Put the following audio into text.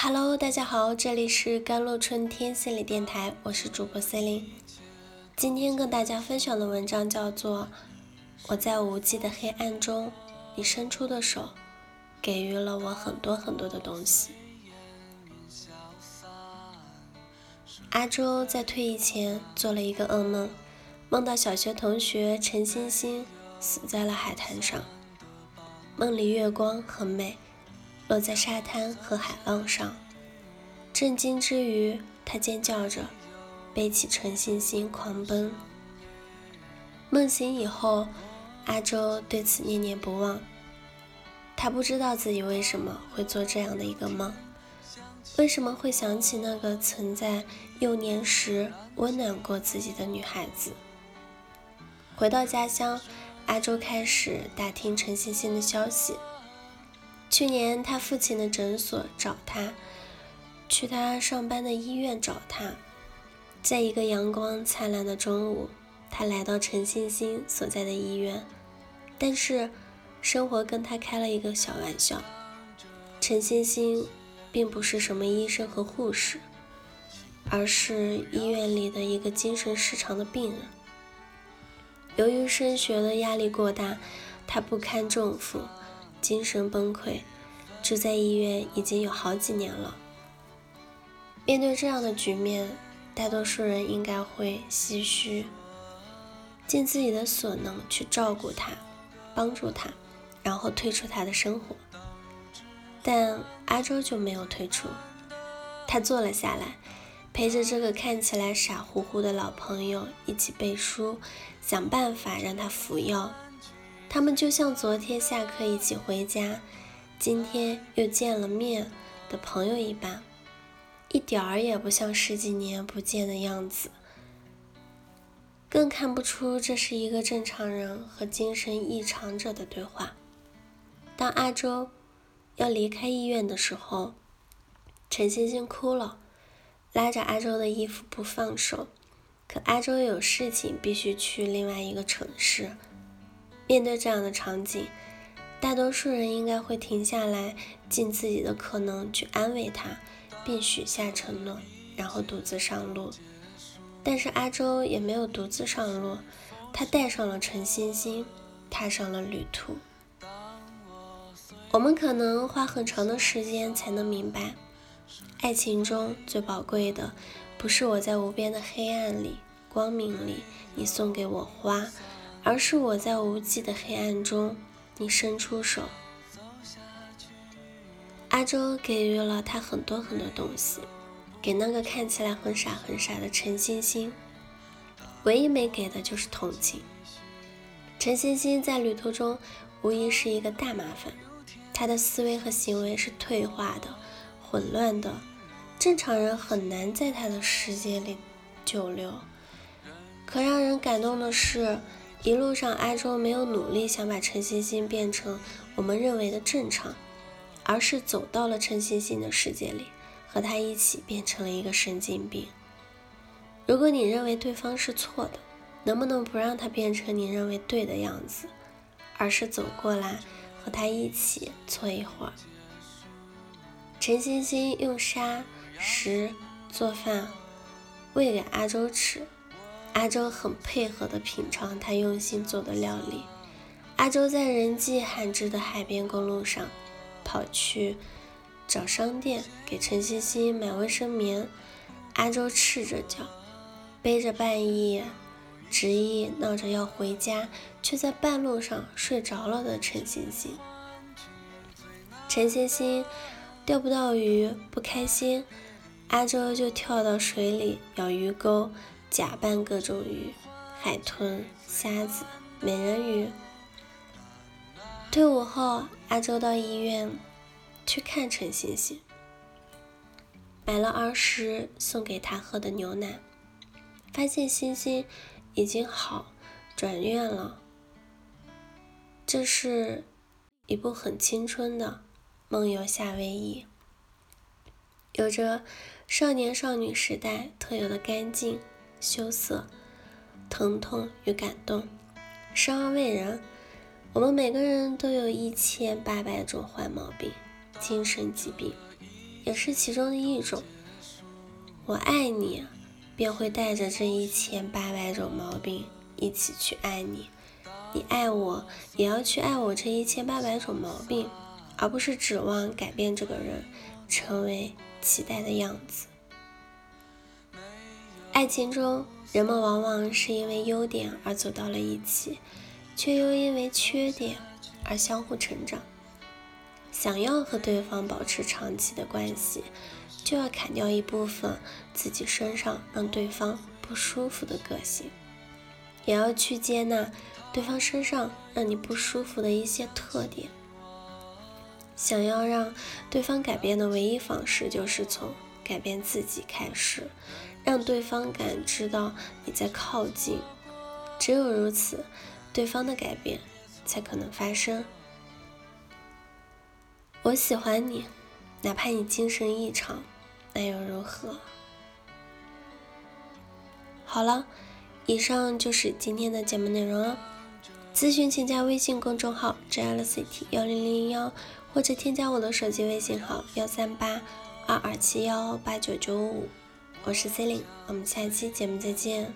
Hello，大家好，这里是甘露春天心理电台，我是主播 c e l i n e 今天跟大家分享的文章叫做《我在无际的黑暗中，你伸出的手，给予了我很多很多的东西》。阿周在退役前做了一个噩梦，梦到小学同学陈星星死在了海滩上，梦里月光很美。落在沙滩和海浪上，震惊之余，他尖叫着，背起陈星星狂奔。梦醒以后，阿周对此念念不忘。他不知道自己为什么会做这样的一个梦，为什么会想起那个曾在幼年时温暖过自己的女孩子。回到家乡，阿周开始打听陈星星的消息。去年他父亲的诊所找他，去他上班的医院找他，在一个阳光灿烂的中午，他来到陈星星所在的医院，但是生活跟他开了一个小玩笑。陈星星并不是什么医生和护士，而是医院里的一个精神失常的病人。由于升学的压力过大，他不堪重负。精神崩溃，住在医院已经有好几年了。面对这样的局面，大多数人应该会唏嘘，尽自己的所能去照顾他，帮助他，然后退出他的生活。但阿周就没有退出，他坐了下来，陪着这个看起来傻乎乎的老朋友一起背书，想办法让他服药。他们就像昨天下课一起回家，今天又见了面的朋友一般，一点儿也不像十几年不见的样子，更看不出这是一个正常人和精神异常者的对话。当阿周要离开医院的时候，陈星星哭了，拉着阿周的衣服不放手，可阿周有事情必须去另外一个城市。面对这样的场景，大多数人应该会停下来，尽自己的可能去安慰他，并许下承诺，然后独自上路。但是阿周也没有独自上路，他带上了陈星星，踏上了旅途。我们可能花很长的时间才能明白，爱情中最宝贵的，不是我在无边的黑暗里、光明里，你送给我花。而是我在无际的黑暗中，你伸出手。阿周给予了他很多很多东西，给那个看起来很傻很傻的陈星星，唯一没给的就是同情。陈星星在旅途中无疑是一个大麻烦，他的思维和行为是退化的、混乱的，正常人很难在他的世界里久留。可让人感动的是。一路上，阿周没有努力想把陈星星变成我们认为的正常，而是走到了陈星星的世界里，和他一起变成了一个神经病。如果你认为对方是错的，能不能不让他变成你认为对的样子，而是走过来和他一起搓一会儿？陈星星用沙石做饭，喂给阿周吃。阿周很配合地品尝他用心做的料理。阿周在人迹罕至的海边公路上，跑去找商店给陈欣欣买卫生棉。阿周赤着脚，背着半夜执意闹着要回家，却在半路上睡着了的陈星星。陈星星钓不到鱼不开心，阿周就跳到水里咬鱼钩。假扮各种鱼，海豚、虾子、美人鱼。退伍后，阿周到医院去看陈星星，买了儿时送给他喝的牛奶，发现星星已经好，转院了。这是一部很青春的《梦游夏威夷》，有着少年少女时代特有的干净。羞涩、疼痛与感动，生而为人，我们每个人都有一千八百种坏毛病、精神疾病，也是其中的一种。我爱你，便会带着这一千八百种毛病一起去爱你；你爱我，也要去爱我这一千八百种毛病，而不是指望改变这个人成为期待的样子。爱情中，人们往往是因为优点而走到了一起，却又因为缺点而相互成长。想要和对方保持长期的关系。就要砍掉一部分自己身上让对方不舒服的个性，也要去接纳对方身上让你不舒服的一些特点。想要让对方改变的唯一方式，就是从改变自己开始，让对方感知到你在靠近。只有如此，对方的改变才可能发生。我喜欢你，哪怕你精神异常。那又如何？好了，以上就是今天的节目内容了。咨询请加微信公众号 “jlct 幺零零幺”，或者添加我的手机微信号幺三八二二七幺八九九五。我是 c e l i n e 我们下期节目再见。